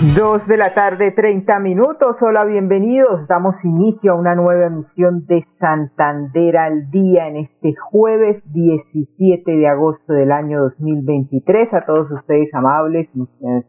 Dos de la tarde, 30 minutos. Hola, bienvenidos. Damos inicio a una nueva emisión de Santander al día en este jueves 17 de agosto del año 2023. A todos ustedes amables,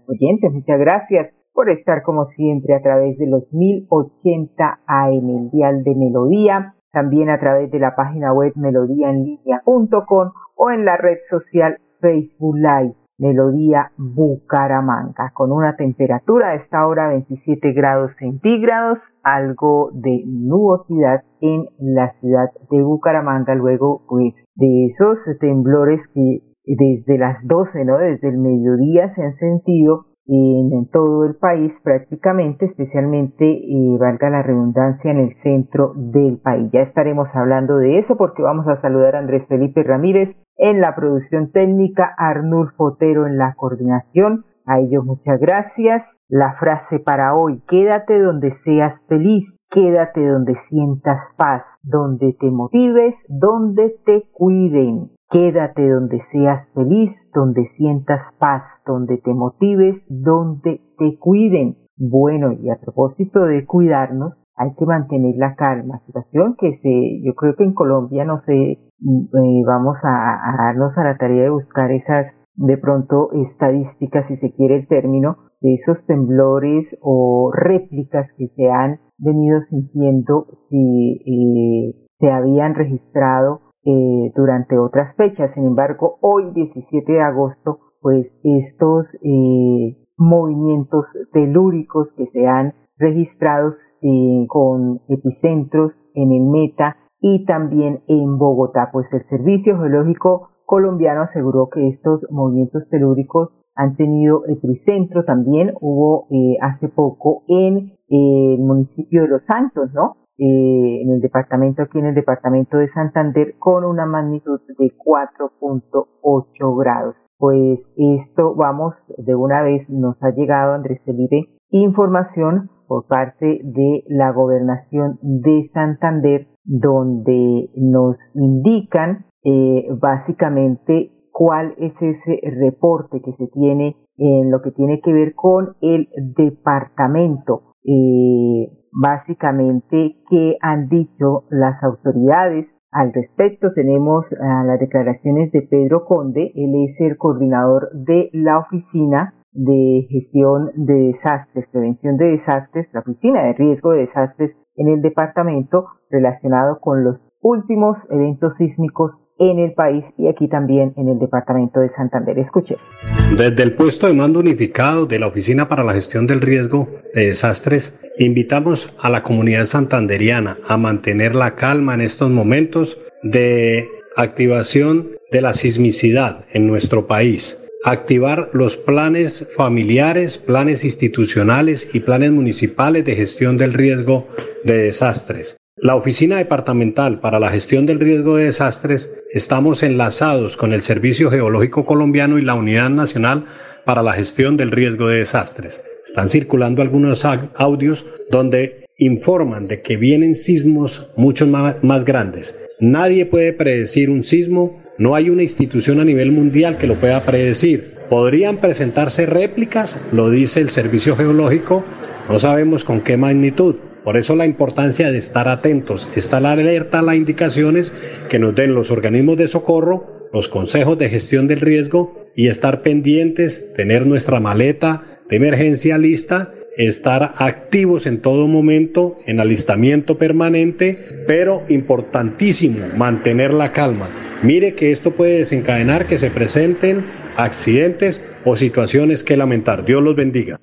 oyentes, muchas gracias por estar como siempre a través de los 1080 AM, el dial de Melodía, también a través de la página web melodíaenlínea.com o en la red social Facebook Live. Melodía Bucaramanga, con una temperatura a esta hora 27 grados centígrados, algo de nubosidad en la ciudad de Bucaramanga, luego pues de esos temblores que desde las 12, ¿no? Desde el mediodía se han sentido en, todo el país prácticamente, especialmente, eh, valga la redundancia, en el centro del país. Ya estaremos hablando de eso porque vamos a saludar a Andrés Felipe Ramírez en la producción técnica, Arnulfo Otero en la coordinación. A ellos muchas gracias. La frase para hoy, quédate donde seas feliz, quédate donde sientas paz, donde te motives, donde te cuiden. Quédate donde seas feliz, donde sientas paz, donde te motives, donde te cuiden. Bueno, y a propósito de cuidarnos, hay que mantener la calma. Situación que se, yo creo que en Colombia, no sé, eh, vamos a, darnos a la tarea de buscar esas, de pronto, estadísticas, si se quiere el término, de esos temblores o réplicas que se han venido sintiendo si eh, se habían registrado eh, durante otras fechas. Sin embargo, hoy 17 de agosto, pues estos eh, movimientos telúricos que se han registrado eh, con epicentros en el Meta y también en Bogotá, pues el Servicio Geológico colombiano aseguró que estos movimientos telúricos han tenido epicentro también hubo hace poco en el municipio de Los Santos, ¿no? Eh, en el departamento, aquí en el departamento de Santander, con una magnitud de 4.8 grados. Pues esto, vamos, de una vez nos ha llegado, Andrés Felipe, información por parte de la gobernación de Santander, donde nos indican eh, básicamente cuál es ese reporte que se tiene en lo que tiene que ver con el departamento. Eh, básicamente qué han dicho las autoridades al respecto. Tenemos las declaraciones de Pedro Conde, él es el coordinador de la oficina de gestión de desastres, prevención de desastres, la oficina de riesgo de desastres en el departamento relacionado con los últimos eventos sísmicos en el país y aquí también en el departamento de Santander. Escuche. Desde el puesto de mando unificado de la Oficina para la Gestión del Riesgo de Desastres, invitamos a la comunidad santanderiana a mantener la calma en estos momentos de activación de la sismicidad en nuestro país activar los planes familiares, planes institucionales y planes municipales de gestión del riesgo de desastres. La Oficina Departamental para la Gestión del Riesgo de Desastres estamos enlazados con el Servicio Geológico Colombiano y la Unidad Nacional para la Gestión del Riesgo de Desastres. Están circulando algunos audios donde informan de que vienen sismos mucho más, grandes. Nadie puede predecir un sismo, no hay una institución a nivel mundial que lo pueda predecir. Podrían presentarse réplicas, lo dice el Servicio Geológico, no sabemos con qué magnitud por eso la importancia de estar atentos, estar alerta a las indicaciones que nos den los organismos de socorro, los consejos de gestión del riesgo y estar pendientes, tener nuestra maleta de emergencia lista, estar activos en todo momento, en alistamiento permanente, pero importantísimo, mantener la calma. Mire que esto puede desencadenar que se presenten accidentes o situaciones que lamentar. Dios los bendiga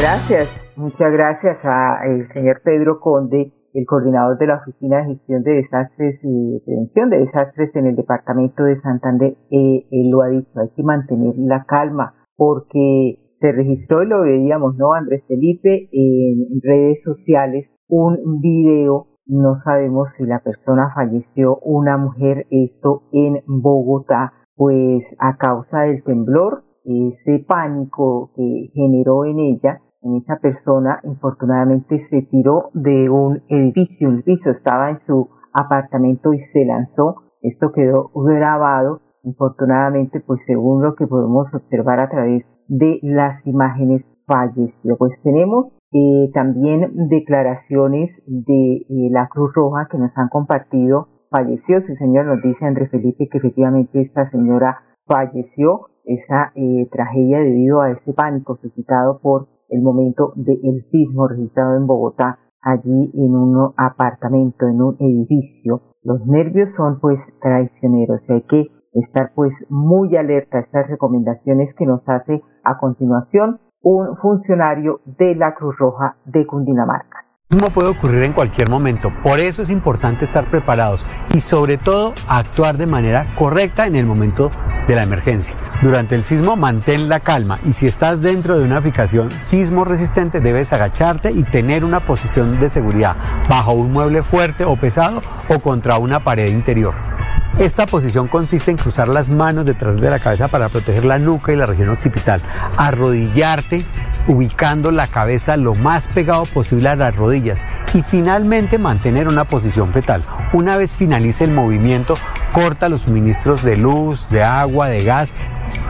gracias, muchas gracias al señor Pedro Conde el coordinador de la Oficina de Gestión de Desastres y Prevención de Desastres en el Departamento de Santander, eh, él lo ha dicho, hay que mantener la calma porque se registró y lo veíamos, ¿no, Andrés Felipe? En redes sociales un video, no sabemos si la persona falleció, una mujer, esto en Bogotá, pues a causa del temblor, ese pánico que generó en ella, en esa persona, infortunadamente se tiró de un edificio, un piso, estaba en su apartamento y se lanzó. Esto quedó grabado. Infortunadamente, pues según lo que podemos observar a través de las imágenes, falleció. Pues tenemos eh, también declaraciones de eh, la Cruz Roja que nos han compartido. Falleció, sí señor, nos dice Andrés Felipe que efectivamente esta señora falleció esa eh, tragedia debido a este pánico suscitado por el momento del sismo registrado en Bogotá, allí en un apartamento, en un edificio. Los nervios son pues traicioneros y hay que estar pues muy alerta a estas recomendaciones que nos hace a continuación un funcionario de la Cruz Roja de Cundinamarca. No puede ocurrir en cualquier momento, por eso es importante estar preparados y sobre todo actuar de manera correcta en el momento de la emergencia. Durante el sismo mantén la calma y si estás dentro de una aplicación sismo resistente debes agacharte y tener una posición de seguridad bajo un mueble fuerte o pesado o contra una pared interior. Esta posición consiste en cruzar las manos detrás de la cabeza para proteger la nuca y la región occipital, arrodillarte ubicando la cabeza lo más pegado posible a las rodillas y finalmente mantener una posición fetal. Una vez finalice el movimiento, corta los suministros de luz, de agua, de gas,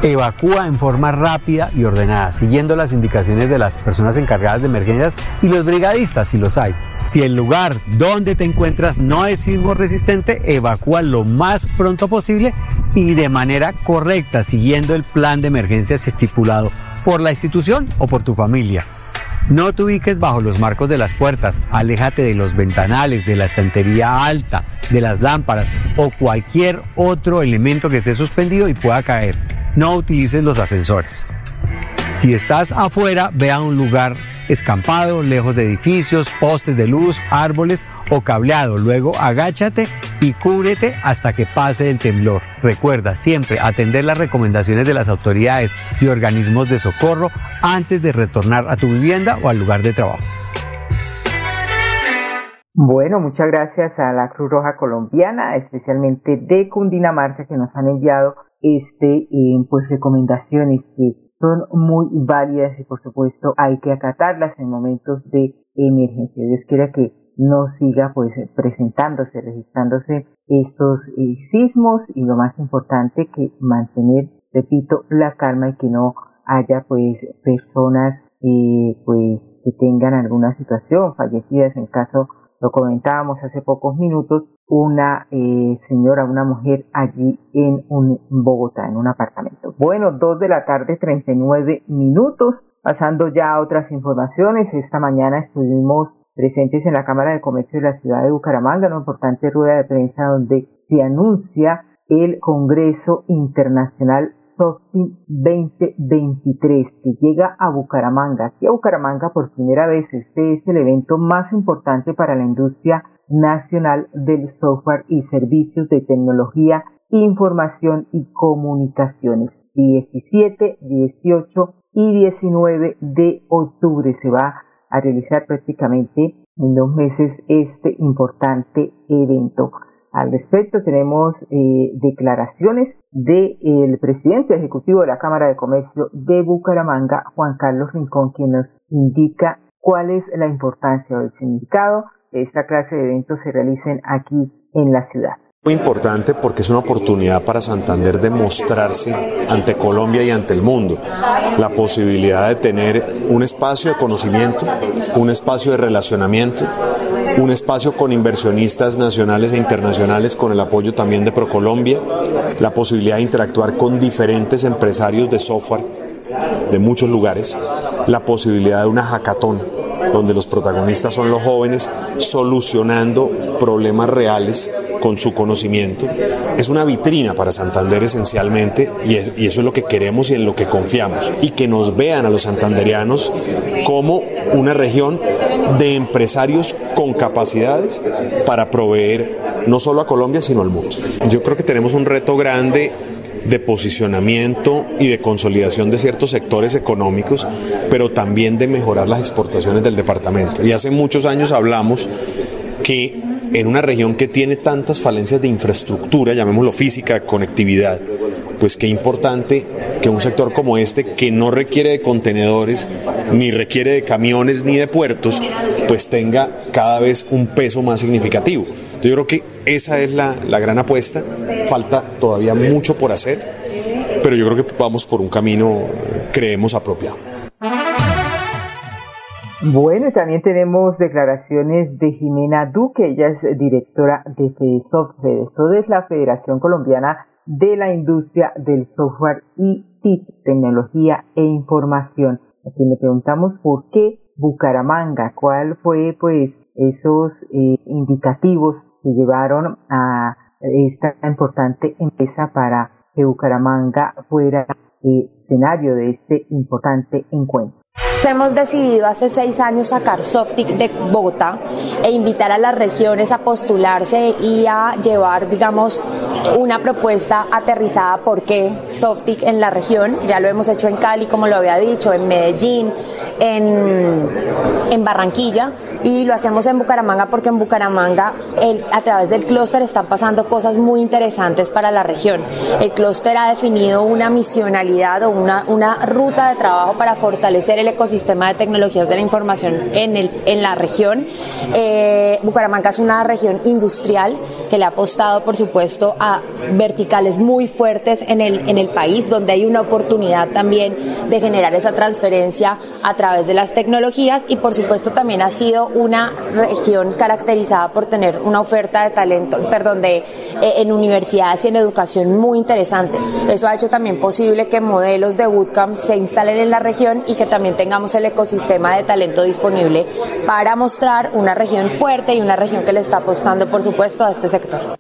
evacúa en forma rápida y ordenada, siguiendo las indicaciones de las personas encargadas de emergencias y los brigadistas si los hay. Si el lugar donde te encuentras no es sismo resistente, evacúa lo más pronto posible y de manera correcta, siguiendo el plan de emergencias estipulado por la institución o por tu familia. No te ubiques bajo los marcos de las puertas, aléjate de los ventanales, de la estantería alta, de las lámparas o cualquier otro elemento que esté suspendido y pueda caer. No utilices los ascensores. Si estás afuera, ve a un lugar escampado, lejos de edificios, postes de luz, árboles o cableado. Luego agáchate y cúbrete hasta que pase el temblor. Recuerda siempre atender las recomendaciones de las autoridades y organismos de socorro antes de retornar a tu vivienda o al lugar de trabajo. Bueno, muchas gracias a la Cruz Roja Colombiana, especialmente de Cundinamarca, que nos han enviado este, eh, pues recomendaciones que son muy válidas y por supuesto hay que acatarlas en momentos de emergencia. Dios quiera que no siga pues presentándose, registrándose estos eh, sismos y lo más importante que mantener, repito, la calma y que no haya pues personas eh, pues que tengan alguna situación fallecidas en caso lo comentábamos hace pocos minutos, una eh, señora, una mujer allí en, un, Bogotá, en un apartamento. Bueno, dos de la tarde, 39 minutos. Pasando ya a otras informaciones, esta mañana estuvimos presentes en la Cámara de Comercio de la ciudad de Bucaramanga, una importante rueda de prensa donde se anuncia el Congreso Internacional Sofin 2023 que llega a Bucaramanga. Aquí a Bucaramanga por primera vez este es el evento más importante para la industria nacional del software y servicios de tecnología, información y comunicaciones. 17, 18 y 19 de octubre se va a realizar prácticamente en dos meses este importante evento. Al respecto tenemos eh, declaraciones del presidente ejecutivo de la Cámara de Comercio de Bucaramanga, Juan Carlos Rincón, quien nos indica cuál es la importancia o el significado de esta clase de eventos se realicen aquí en la ciudad. Muy importante porque es una oportunidad para Santander de mostrarse ante Colombia y ante el mundo. La posibilidad de tener un espacio de conocimiento, un espacio de relacionamiento un espacio con inversionistas nacionales e internacionales con el apoyo también de Procolombia, la posibilidad de interactuar con diferentes empresarios de software de muchos lugares, la posibilidad de una hackathon donde los protagonistas son los jóvenes solucionando problemas reales con su conocimiento. Es una vitrina para Santander esencialmente y, eso es lo que queremos y en lo que confiamos. Y que nos vean a los santanderianos como una región de empresarios con capacidades para proveer no solo a Colombia, sino al mundo. Yo creo que tenemos un reto grande de posicionamiento y de consolidación de ciertos sectores económicos, pero también de mejorar las exportaciones del departamento. Y hace muchos años hablamos que en una región que tiene tantas falencias de infraestructura, llamémoslo física, conectividad, pues qué importante que un sector como este, que no requiere de contenedores, ni requiere de camiones, ni de puertos, pues tenga cada vez un peso más significativo. Yo creo que esa es la, la gran apuesta. Falta todavía mucho por hacer, pero yo creo que vamos por un camino, creemos, apropiado. Bueno, también tenemos declaraciones de Jimena Duque, ella es directora de FEDESOFT. FEDESOFT es la Federación Colombiana de la Industria del Software y TIC, Tecnología e Información. Aquí le preguntamos por qué Bucaramanga, cuál fue pues esos eh, indicativos que llevaron a esta importante empresa para que Bucaramanga fuera eh, escenario de este importante encuentro. Hemos decidido hace seis años sacar Softic de Bogotá e invitar a las regiones a postularse y a llevar, digamos, una propuesta aterrizada por qué Softic en la región. Ya lo hemos hecho en Cali, como lo había dicho, en Medellín, en, en Barranquilla y lo hacemos en Bucaramanga porque en Bucaramanga el, a través del clúster están pasando cosas muy interesantes para la región. El clúster ha definido una misionalidad o una, una ruta de trabajo para fortalecer el ecosistema de tecnologías de la información en, el, en la región. Eh, Bucaramanga es una región industrial que le ha apostado, por supuesto, a verticales muy fuertes en el, en el país, donde hay una oportunidad también de generar esa transferencia a través de las tecnologías y, por supuesto, también ha sido una región caracterizada por tener una oferta de talento, perdón, de eh, en universidades y en educación muy interesante. Eso ha hecho también posible que modelos de bootcamp se instalen en la región y que también tengamos el ecosistema de talento disponible para mostrar una región fuerte y una región que le está apostando, por supuesto, a este sector.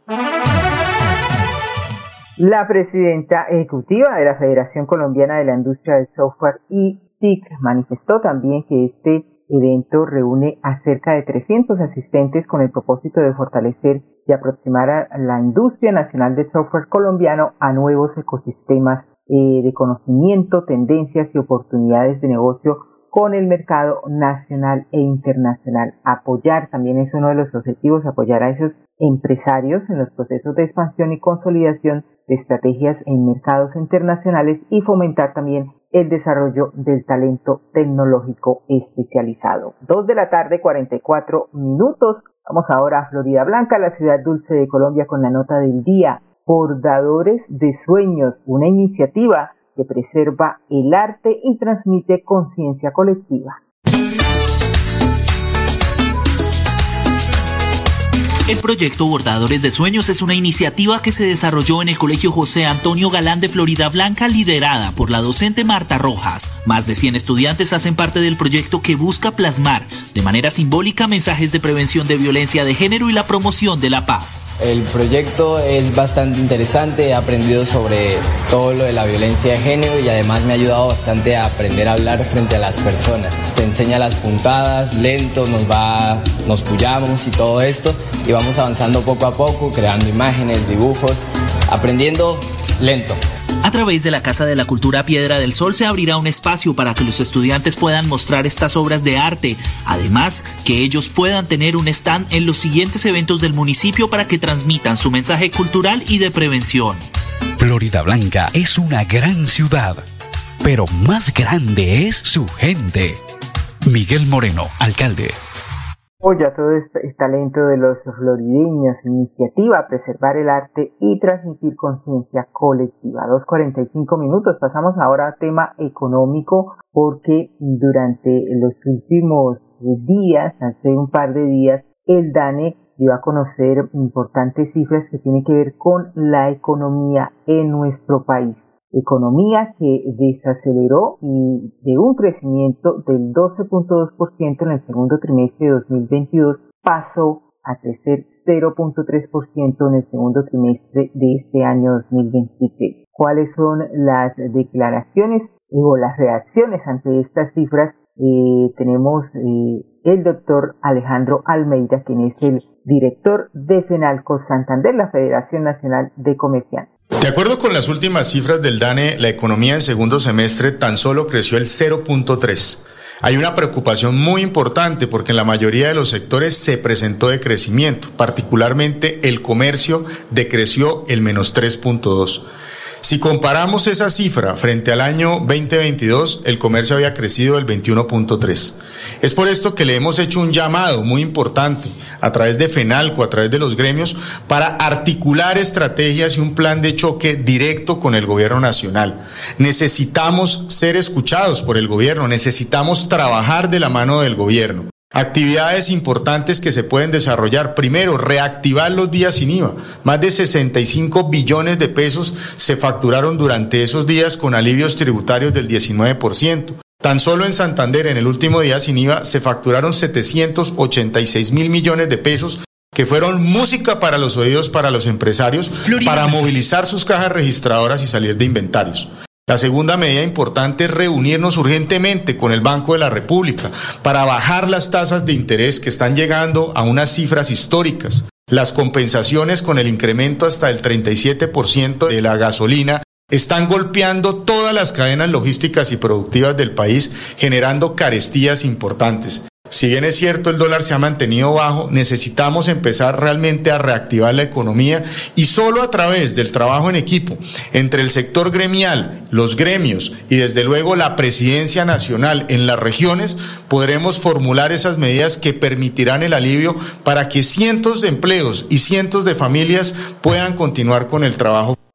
La presidenta ejecutiva de la Federación Colombiana de la Industria del Software y TIC manifestó también que este evento reúne a cerca de 300 asistentes con el propósito de fortalecer y aproximar a la industria nacional de software colombiano a nuevos ecosistemas eh, de conocimiento, tendencias y oportunidades de negocio con el mercado nacional e internacional. Apoyar también es uno de los objetivos, apoyar a esos empresarios en los procesos de expansión y consolidación de estrategias en mercados internacionales y fomentar también el desarrollo del talento tecnológico especializado. Dos de la tarde, 44 minutos. Vamos ahora a Florida Blanca, la ciudad dulce de Colombia, con la nota del día. Bordadores de Sueños, una iniciativa que preserva el arte y transmite conciencia colectiva. El proyecto Bordadores de Sueños es una iniciativa que se desarrolló en el Colegio José Antonio Galán de Florida Blanca, liderada por la docente Marta Rojas. Más de 100 estudiantes hacen parte del proyecto que busca plasmar de manera simbólica mensajes de prevención de violencia de género y la promoción de la paz. El proyecto es bastante interesante, he aprendido sobre todo lo de la violencia de género y además me ha ayudado bastante a aprender a hablar frente a las personas. Te enseña las puntadas, lento, nos va, nos puyamos y todo esto vamos avanzando poco a poco, creando imágenes, dibujos, aprendiendo lento. A través de la Casa de la Cultura Piedra del Sol se abrirá un espacio para que los estudiantes puedan mostrar estas obras de arte, además que ellos puedan tener un stand en los siguientes eventos del municipio para que transmitan su mensaje cultural y de prevención. Florida Blanca es una gran ciudad, pero más grande es su gente. Miguel Moreno, alcalde apoya todo este, este, talento de los florideños, iniciativa a preservar el arte y transmitir conciencia colectiva. 2.45 minutos, pasamos ahora a tema económico porque durante los últimos días, hace un par de días, el DANE dio a conocer importantes cifras que tienen que ver con la economía en nuestro país economía que desaceleró y de un crecimiento del 12.2% en el segundo trimestre de 2022 pasó a crecer 0.3% en el segundo trimestre de este año 2023. ¿Cuáles son las declaraciones o las reacciones ante estas cifras eh, tenemos eh, el doctor Alejandro Almeida, quien es el director de FENALCO Santander, la Federación Nacional de Comerciantes. De acuerdo con las últimas cifras del DANE, la economía en segundo semestre tan solo creció el 0.3. Hay una preocupación muy importante porque en la mayoría de los sectores se presentó decrecimiento, particularmente el comercio decreció el menos 3.2. Si comparamos esa cifra frente al año 2022, el comercio había crecido el 21.3. Es por esto que le hemos hecho un llamado muy importante a través de FENALCO, a través de los gremios, para articular estrategias y un plan de choque directo con el gobierno nacional. Necesitamos ser escuchados por el gobierno, necesitamos trabajar de la mano del gobierno. Actividades importantes que se pueden desarrollar. Primero, reactivar los días sin IVA. Más de 65 billones de pesos se facturaron durante esos días con alivios tributarios del 19%. Tan solo en Santander, en el último día sin IVA, se facturaron 786 mil millones de pesos que fueron música para los oídos para los empresarios, para movilizar sus cajas registradoras y salir de inventarios. La segunda medida importante es reunirnos urgentemente con el Banco de la República para bajar las tasas de interés que están llegando a unas cifras históricas. Las compensaciones con el incremento hasta el 37% de la gasolina están golpeando todas las cadenas logísticas y productivas del país, generando carestías importantes. Si bien es cierto el dólar se ha mantenido bajo, necesitamos empezar realmente a reactivar la economía y solo a través del trabajo en equipo entre el sector gremial, los gremios y desde luego la presidencia nacional en las regiones podremos formular esas medidas que permitirán el alivio para que cientos de empleos y cientos de familias puedan continuar con el trabajo.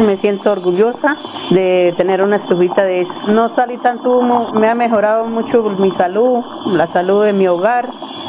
Me siento orgullosa de tener una estufita de esas. No salí tanto humo, me ha mejorado mucho mi salud, la salud de mi hogar.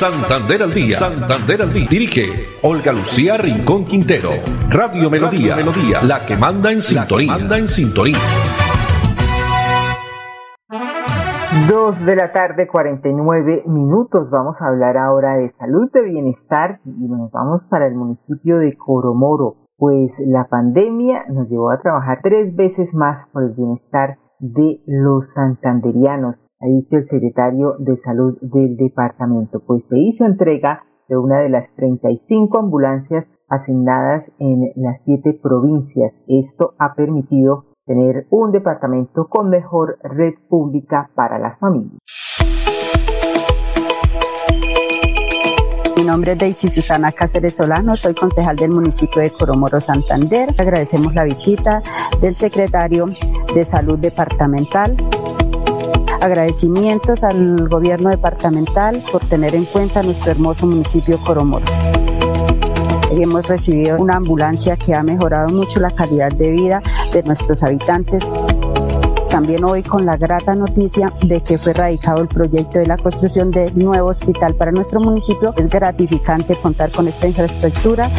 Santander al día. Santander al día. Dirige Olga Lucía Rincón Quintero. Radio Melodía. Melodía. La que manda en sintonía. Manda en sintonía. Dos de la tarde, 49 minutos. Vamos a hablar ahora de salud, de bienestar y nos vamos para el municipio de Coromoro. Pues la pandemia nos llevó a trabajar tres veces más por el bienestar de los santanderianos dicho el secretario de Salud del departamento, pues se hizo entrega de una de las 35 ambulancias asignadas en las siete provincias. Esto ha permitido tener un departamento con mejor red pública para las familias. Mi nombre es Daisy Susana Cáceres Solano, soy concejal del municipio de Coromoro Santander. Agradecemos la visita del secretario de Salud Departamental Agradecimientos al gobierno departamental por tener en cuenta nuestro hermoso municipio Coromoro. Hemos recibido una ambulancia que ha mejorado mucho la calidad de vida de nuestros habitantes también hoy con la grata noticia de que fue radicado el proyecto de la construcción del nuevo hospital para nuestro municipio. Es gratificante contar con esta infraestructura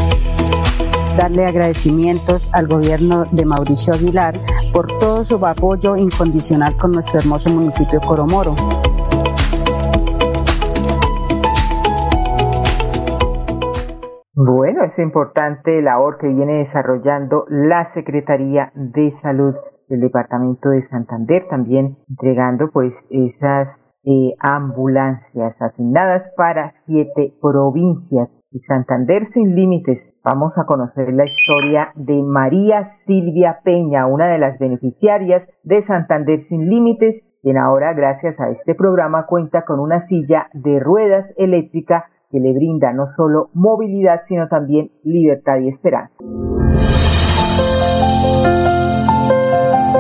darle agradecimientos al gobierno de Mauricio Aguilar por todo su apoyo incondicional con nuestro hermoso municipio Coromoro. Bueno, es importante labor que viene desarrollando la Secretaría de Salud del Departamento de Santander, también entregando pues esas eh, ambulancias asignadas para siete provincias y Santander sin límites. Vamos a conocer la historia de María Silvia Peña, una de las beneficiarias de Santander sin límites, quien ahora, gracias a este programa, cuenta con una silla de ruedas eléctrica que le brinda no solo movilidad, sino también libertad y esperanza.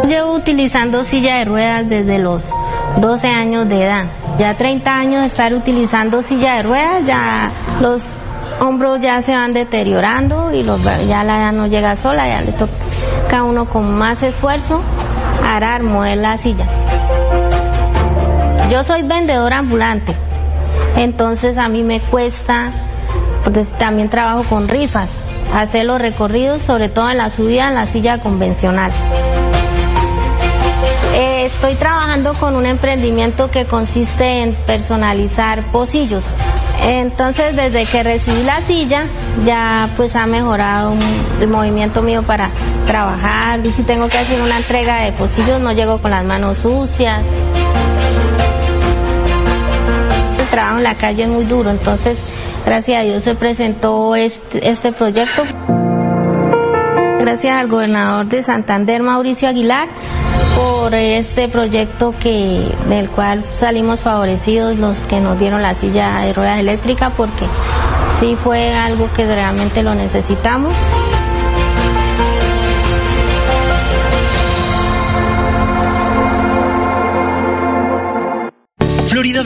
Llevo utilizando silla de ruedas desde los 12 años de edad. Ya 30 años de estar utilizando silla de ruedas, ya los hombros ya se van deteriorando y los, ya la edad no llega sola, ya le toca a uno con más esfuerzo arar, mover la silla. Yo soy vendedora ambulante, entonces a mí me cuesta, porque también trabajo con rifas, hacer los recorridos, sobre todo en la subida en la silla convencional. Eh, estoy trabajando con un emprendimiento que consiste en personalizar pocillos. Entonces, desde que recibí la silla, ya pues ha mejorado el movimiento mío para trabajar. Y si tengo que hacer una entrega de pocillos, no llego con las manos sucias. El trabajo en la calle es muy duro, entonces, gracias a Dios se presentó este, este proyecto. Gracias al gobernador de Santander, Mauricio Aguilar, por este proyecto que del cual salimos favorecidos los que nos dieron la silla de ruedas eléctrica porque sí fue algo que realmente lo necesitamos.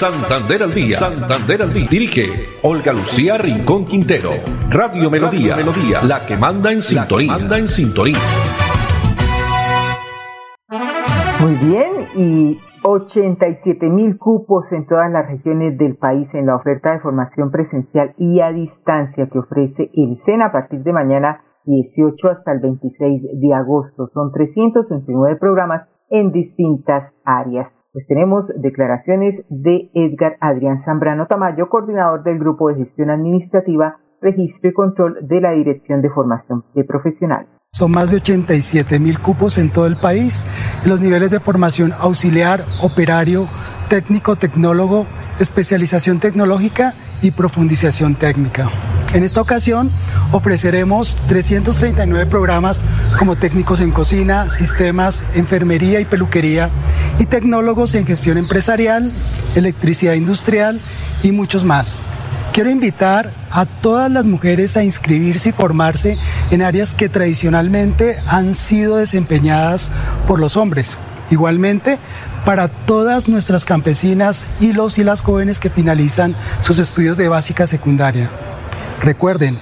Santander al día. Santander al día. Dirige Olga Lucía Rincón Quintero. Radio Melodía. Melodía. La que manda en sintonía. Manda en sintonía. Muy bien, y 87 mil cupos en todas las regiones del país en la oferta de formación presencial y a distancia que ofrece el SENA a partir de mañana 18 hasta el 26 de agosto. Son 329 programas en distintas áreas. Pues tenemos declaraciones de Edgar Adrián Zambrano Tamayo, coordinador del Grupo de Gestión Administrativa, Registro y Control de la Dirección de Formación de Profesional. Son más de 87 mil cupos en todo el país. Los niveles de formación auxiliar, operario, técnico, tecnólogo, especialización tecnológica y profundización técnica. En esta ocasión ofreceremos 339 programas como técnicos en cocina, sistemas, enfermería y peluquería y tecnólogos en gestión empresarial, electricidad industrial y muchos más. Quiero invitar a todas las mujeres a inscribirse y formarse en áreas que tradicionalmente han sido desempeñadas por los hombres. Igualmente, para todas nuestras campesinas y los y las jóvenes que finalizan sus estudios de básica secundaria. Recuerden,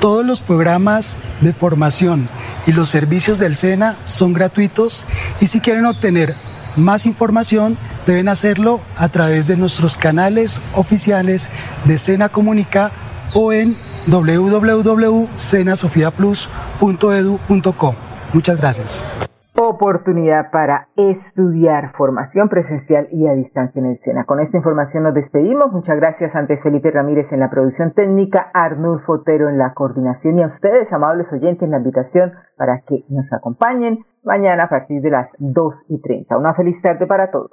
todos los programas de formación y los servicios del SENA son gratuitos y si quieren obtener más información deben hacerlo a través de nuestros canales oficiales de SENA Comunica o en www.senasofiaplus.edu.co. Muchas gracias oportunidad para estudiar formación presencial y a distancia en el SENA. Con esta información nos despedimos. Muchas gracias antes Felipe Ramírez en la producción técnica, Arnulfo Otero en la coordinación y a ustedes, amables oyentes, en la invitación para que nos acompañen mañana a partir de las 2 y 30. Una feliz tarde para todos.